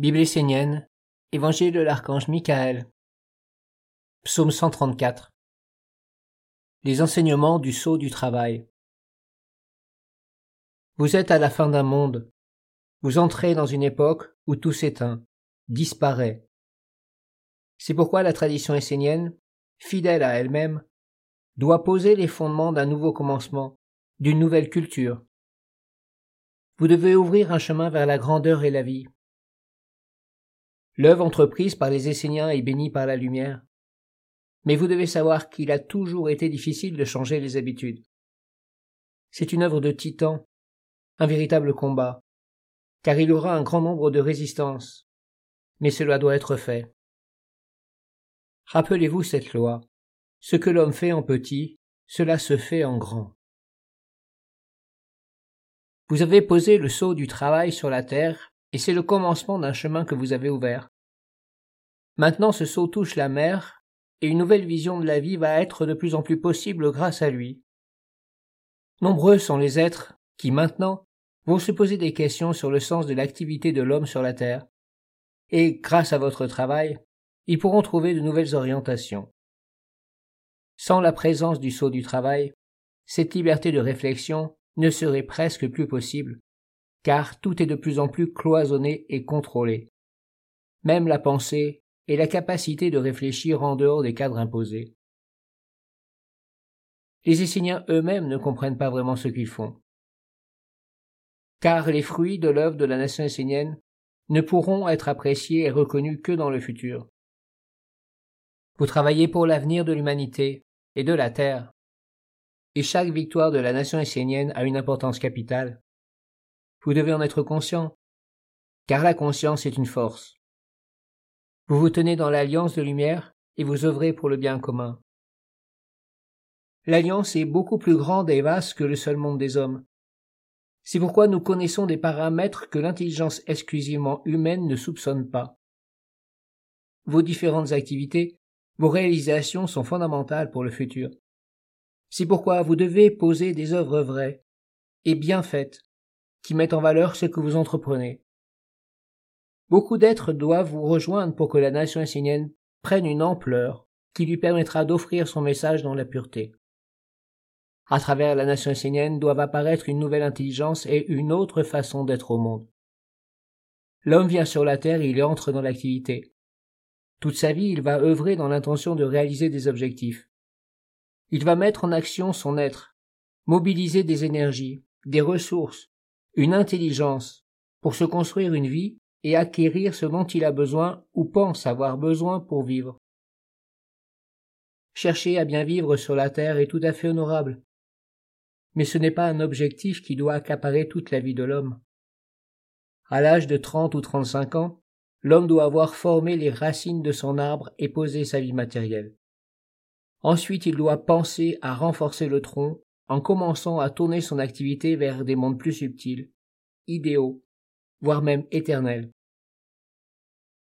Bible essénienne, Évangile de l'archange Michael, Psaume 134. Les enseignements du sceau du travail. Vous êtes à la fin d'un monde. Vous entrez dans une époque où tout s'éteint, disparaît. C'est pourquoi la tradition essénienne, fidèle à elle-même, doit poser les fondements d'un nouveau commencement, d'une nouvelle culture. Vous devez ouvrir un chemin vers la grandeur et la vie. L'œuvre entreprise par les Esséniens est bénie par la lumière. Mais vous devez savoir qu'il a toujours été difficile de changer les habitudes. C'est une œuvre de titan, un véritable combat, car il aura un grand nombre de résistances. Mais cela doit être fait. Rappelez-vous cette loi. Ce que l'homme fait en petit, cela se fait en grand. Vous avez posé le sceau du travail sur la terre, et c'est le commencement d'un chemin que vous avez ouvert. Maintenant ce sceau touche la mer, et une nouvelle vision de la vie va être de plus en plus possible grâce à lui. Nombreux sont les êtres qui, maintenant, vont se poser des questions sur le sens de l'activité de l'homme sur la terre, et, grâce à votre travail, ils pourront trouver de nouvelles orientations. Sans la présence du sceau du travail, cette liberté de réflexion ne serait presque plus possible, car tout est de plus en plus cloisonné et contrôlé. Même la pensée et la capacité de réfléchir en dehors des cadres imposés. Les Esséniens eux-mêmes ne comprennent pas vraiment ce qu'ils font. Car les fruits de l'œuvre de la nation essénienne ne pourront être appréciés et reconnus que dans le futur. Vous travaillez pour l'avenir de l'humanité et de la Terre, et chaque victoire de la nation essénienne a une importance capitale. Vous devez en être conscient, car la conscience est une force. Vous vous tenez dans l'alliance de lumière et vous œuvrez pour le bien commun. L'alliance est beaucoup plus grande et vaste que le seul monde des hommes. C'est pourquoi nous connaissons des paramètres que l'intelligence exclusivement humaine ne soupçonne pas. Vos différentes activités, vos réalisations sont fondamentales pour le futur. C'est pourquoi vous devez poser des œuvres vraies et bien faites, qui mettent en valeur ce que vous entreprenez. Beaucoup d'êtres doivent vous rejoindre pour que la nation essénienne prenne une ampleur qui lui permettra d'offrir son message dans la pureté. À travers la nation essénienne doivent apparaître une nouvelle intelligence et une autre façon d'être au monde. L'homme vient sur la terre et il entre dans l'activité. Toute sa vie, il va œuvrer dans l'intention de réaliser des objectifs. Il va mettre en action son être, mobiliser des énergies, des ressources, une intelligence, pour se construire une vie et acquérir ce dont il a besoin ou pense avoir besoin pour vivre. Chercher à bien vivre sur la terre est tout à fait honorable. Mais ce n'est pas un objectif qui doit accaparer toute la vie de l'homme. À l'âge de trente ou trente-cinq ans, l'homme doit avoir formé les racines de son arbre et posé sa vie matérielle. Ensuite, il doit penser à renforcer le tronc en commençant à tourner son activité vers des mondes plus subtils, idéaux, voire même éternels.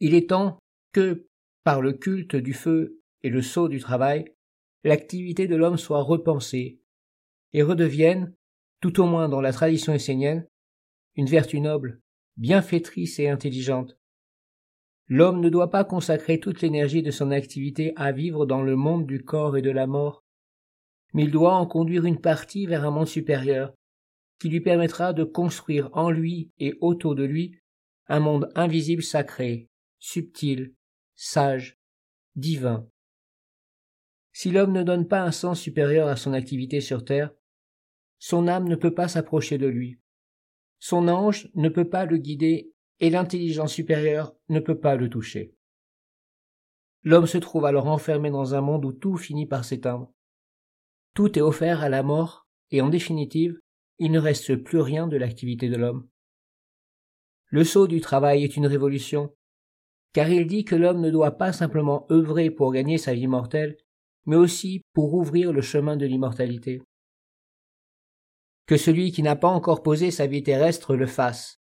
Il est temps que, par le culte du feu et le sceau du travail, l'activité de l'homme soit repensée et redevienne, tout au moins dans la tradition essénienne, une vertu noble, bienfaitrice et intelligente, L'homme ne doit pas consacrer toute l'énergie de son activité à vivre dans le monde du corps et de la mort, mais il doit en conduire une partie vers un monde supérieur, qui lui permettra de construire en lui et autour de lui un monde invisible sacré, subtil, sage, divin. Si l'homme ne donne pas un sens supérieur à son activité sur terre, son âme ne peut pas s'approcher de lui. Son ange ne peut pas le guider et l'intelligence supérieure ne peut pas le toucher. L'homme se trouve alors enfermé dans un monde où tout finit par s'éteindre. Tout est offert à la mort, et en définitive, il ne reste plus rien de l'activité de l'homme. Le sceau du travail est une révolution, car il dit que l'homme ne doit pas simplement œuvrer pour gagner sa vie mortelle, mais aussi pour ouvrir le chemin de l'immortalité. Que celui qui n'a pas encore posé sa vie terrestre le fasse,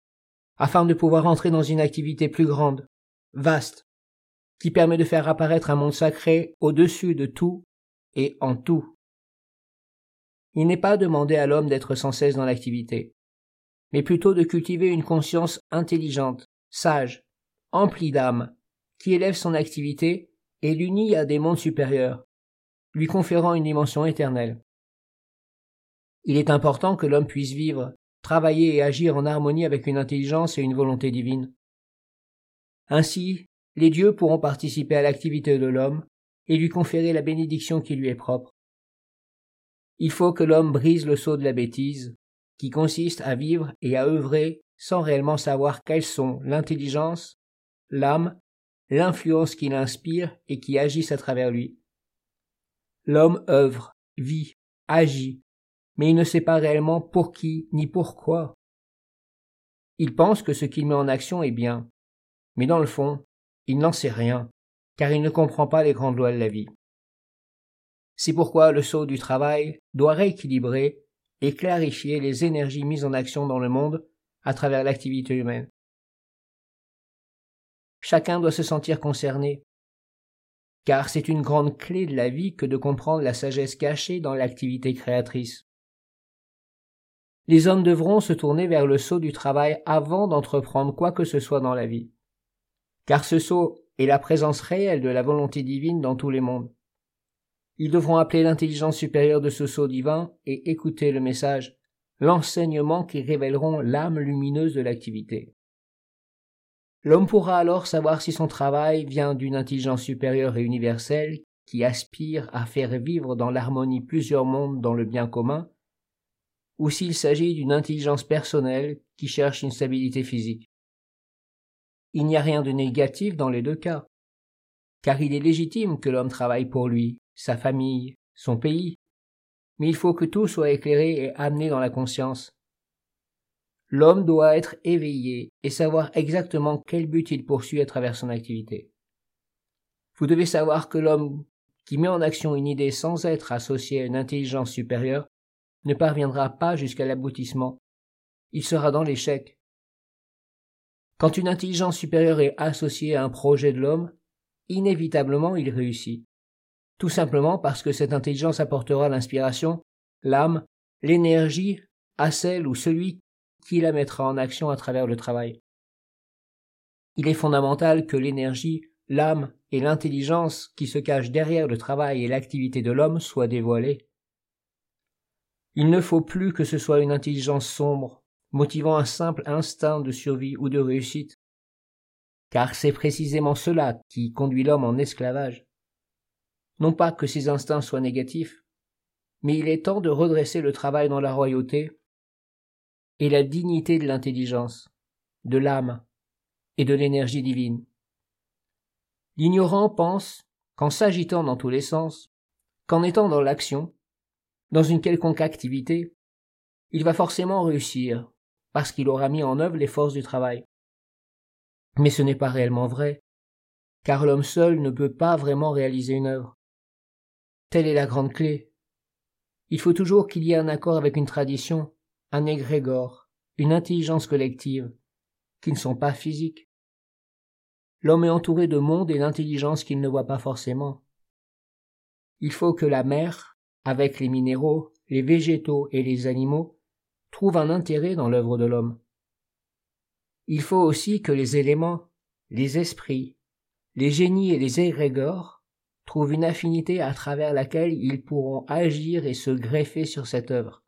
afin de pouvoir entrer dans une activité plus grande, vaste, qui permet de faire apparaître un monde sacré au-dessus de tout et en tout. Il n'est pas demandé à l'homme d'être sans cesse dans l'activité, mais plutôt de cultiver une conscience intelligente, sage, empli d'âme, qui élève son activité et l'unit à des mondes supérieurs, lui conférant une dimension éternelle. Il est important que l'homme puisse vivre, travailler et agir en harmonie avec une intelligence et une volonté divine. Ainsi, les dieux pourront participer à l'activité de l'homme et lui conférer la bénédiction qui lui est propre. Il faut que l'homme brise le sceau de la bêtise, qui consiste à vivre et à œuvrer sans réellement savoir quelles sont l'intelligence, l'âme, l'influence qui l'inspire et qui agissent à travers lui. L'homme œuvre, vit, agit, mais il ne sait pas réellement pour qui ni pourquoi. Il pense que ce qu'il met en action est bien, mais dans le fond, il n'en sait rien, car il ne comprend pas les grandes lois de la vie. C'est pourquoi le sceau du travail doit rééquilibrer et clarifier les énergies mises en action dans le monde à travers l'activité humaine. Chacun doit se sentir concerné, car c'est une grande clé de la vie que de comprendre la sagesse cachée dans l'activité créatrice. Les hommes devront se tourner vers le sceau du travail avant d'entreprendre quoi que ce soit dans la vie. Car ce sceau est la présence réelle de la volonté divine dans tous les mondes. Ils devront appeler l'intelligence supérieure de ce sceau divin et écouter le message, l'enseignement qui révéleront l'âme lumineuse de l'activité. L'homme pourra alors savoir si son travail vient d'une intelligence supérieure et universelle qui aspire à faire vivre dans l'harmonie plusieurs mondes dans le bien commun, ou s'il s'agit d'une intelligence personnelle qui cherche une stabilité physique. Il n'y a rien de négatif dans les deux cas, car il est légitime que l'homme travaille pour lui, sa famille, son pays, mais il faut que tout soit éclairé et amené dans la conscience. L'homme doit être éveillé et savoir exactement quel but il poursuit à travers son activité. Vous devez savoir que l'homme qui met en action une idée sans être associé à une intelligence supérieure ne parviendra pas jusqu'à l'aboutissement. Il sera dans l'échec. Quand une intelligence supérieure est associée à un projet de l'homme, inévitablement il réussit. Tout simplement parce que cette intelligence apportera l'inspiration, l'âme, l'énergie à celle ou celui qui la mettra en action à travers le travail. Il est fondamental que l'énergie, l'âme et l'intelligence qui se cachent derrière le travail et l'activité de l'homme soient dévoilées. Il ne faut plus que ce soit une intelligence sombre, motivant un simple instinct de survie ou de réussite, car c'est précisément cela qui conduit l'homme en esclavage. Non pas que ces instincts soient négatifs, mais il est temps de redresser le travail dans la royauté et la dignité de l'intelligence, de l'âme et de l'énergie divine. L'ignorant pense qu'en s'agitant dans tous les sens, qu'en étant dans l'action, dans une quelconque activité, il va forcément réussir, parce qu'il aura mis en œuvre les forces du travail. Mais ce n'est pas réellement vrai, car l'homme seul ne peut pas vraiment réaliser une œuvre. Telle est la grande clé. Il faut toujours qu'il y ait un accord avec une tradition, un égrégore, une intelligence collective, qui ne sont pas physiques. L'homme est entouré de monde et d'intelligence qu'il ne voit pas forcément. Il faut que la mer, avec les minéraux, les végétaux et les animaux, trouve un intérêt dans l'œuvre de l'homme. Il faut aussi que les éléments, les esprits, les génies et les égrégores trouvent une affinité à travers laquelle ils pourront agir et se greffer sur cette œuvre.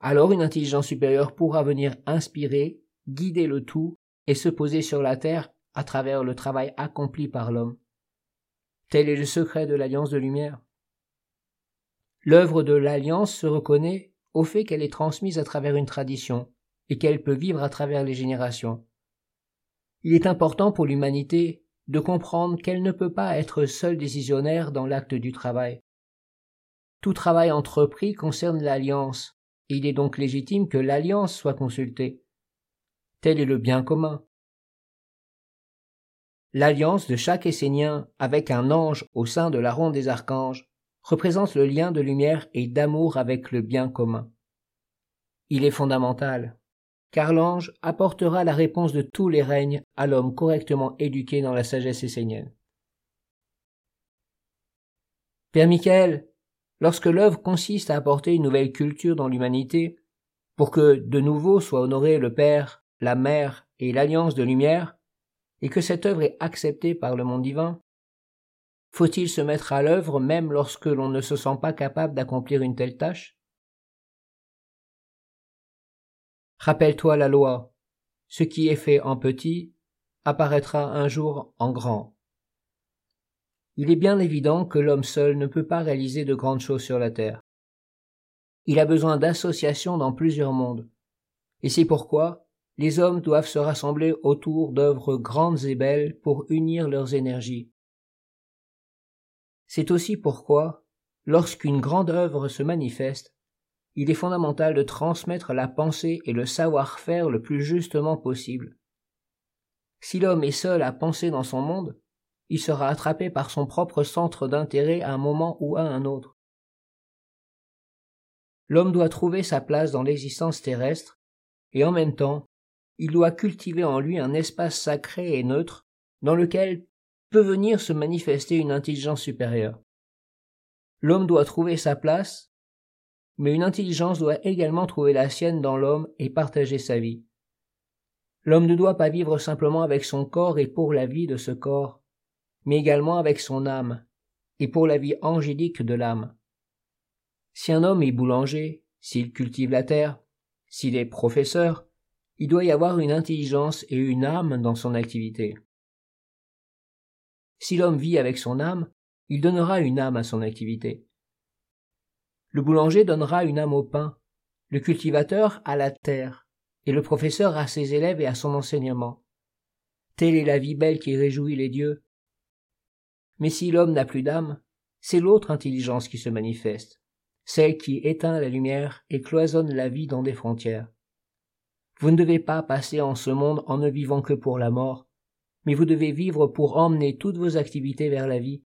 Alors une intelligence supérieure pourra venir inspirer, guider le tout et se poser sur la terre à travers le travail accompli par l'homme. Tel est le secret de l'alliance de lumière. L'œuvre de l'Alliance se reconnaît au fait qu'elle est transmise à travers une tradition et qu'elle peut vivre à travers les générations. Il est important pour l'humanité de comprendre qu'elle ne peut pas être seule décisionnaire dans l'acte du travail. Tout travail entrepris concerne l'alliance, et il est donc légitime que l'alliance soit consultée. Tel est le bien commun. L'alliance de chaque Essénien avec un ange au sein de la ronde des archanges représente le lien de lumière et d'amour avec le bien commun. Il est fondamental, car l'ange apportera la réponse de tous les règnes à l'homme correctement éduqué dans la sagesse essénienne. Père Michael, lorsque l'œuvre consiste à apporter une nouvelle culture dans l'humanité, pour que de nouveau soit honoré le Père, la Mère et l'Alliance de lumière, et que cette œuvre est acceptée par le monde divin, faut-il se mettre à l'œuvre même lorsque l'on ne se sent pas capable d'accomplir une telle tâche? Rappelle-toi la loi. Ce qui est fait en petit apparaîtra un jour en grand. Il est bien évident que l'homme seul ne peut pas réaliser de grandes choses sur la terre. Il a besoin d'associations dans plusieurs mondes. Et c'est pourquoi les hommes doivent se rassembler autour d'œuvres grandes et belles pour unir leurs énergies. C'est aussi pourquoi, lorsqu'une grande œuvre se manifeste, il est fondamental de transmettre la pensée et le savoir-faire le plus justement possible. Si l'homme est seul à penser dans son monde, il sera attrapé par son propre centre d'intérêt à un moment ou à un autre. L'homme doit trouver sa place dans l'existence terrestre, et en même temps, il doit cultiver en lui un espace sacré et neutre dans lequel peut venir se manifester une intelligence supérieure. L'homme doit trouver sa place, mais une intelligence doit également trouver la sienne dans l'homme et partager sa vie. L'homme ne doit pas vivre simplement avec son corps et pour la vie de ce corps, mais également avec son âme, et pour la vie angélique de l'âme. Si un homme est boulanger, s'il cultive la terre, s'il est professeur, il doit y avoir une intelligence et une âme dans son activité. Si l'homme vit avec son âme, il donnera une âme à son activité. Le boulanger donnera une âme au pain, le cultivateur à la terre, et le professeur à ses élèves et à son enseignement. Telle est la vie belle qui réjouit les dieux. Mais si l'homme n'a plus d'âme, c'est l'autre intelligence qui se manifeste celle qui éteint la lumière et cloisonne la vie dans des frontières. Vous ne devez pas passer en ce monde en ne vivant que pour la mort, mais vous devez vivre pour emmener toutes vos activités vers la vie,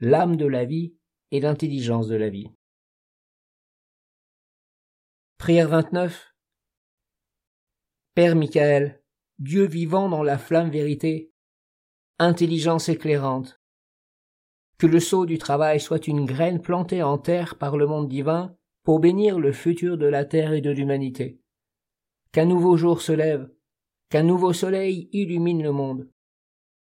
l'âme de la vie et l'intelligence de la vie. Prière 29 Père Michael, Dieu vivant dans la flamme vérité, intelligence éclairante, que le sceau du travail soit une graine plantée en terre par le monde divin pour bénir le futur de la terre et de l'humanité. Qu'un nouveau jour se lève, qu'un nouveau soleil illumine le monde.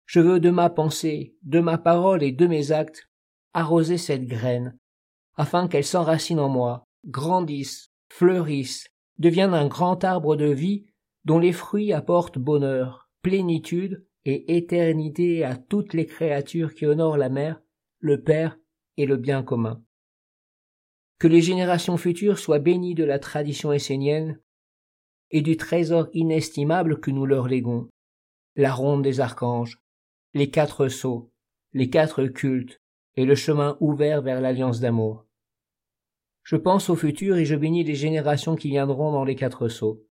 Je veux de ma pensée, de ma parole et de mes actes arroser cette graine, afin qu'elle s'enracine en moi, grandisse, fleurisse, devienne un grand arbre de vie dont les fruits apportent bonheur, plénitude et éternité à toutes les créatures qui honorent la mer le Père et le bien commun. Que les générations futures soient bénies de la tradition essénienne et du trésor inestimable que nous leur léguons, la ronde des archanges, les quatre sceaux, les quatre cultes et le chemin ouvert vers l'alliance d'amour. Je pense au futur et je bénis les générations qui viendront dans les quatre sceaux.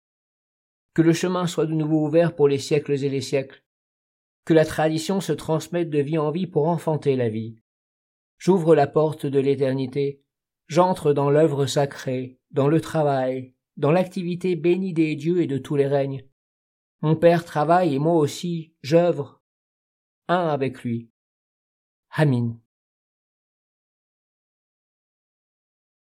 Que le chemin soit de nouveau ouvert pour les siècles et les siècles. Que la tradition se transmette de vie en vie pour enfanter la vie. J'ouvre la porte de l'éternité, j'entre dans l'œuvre sacrée, dans le travail, dans l'activité bénie des dieux et de tous les règnes. Mon Père travaille et moi aussi, j'œuvre, un avec lui. Amin.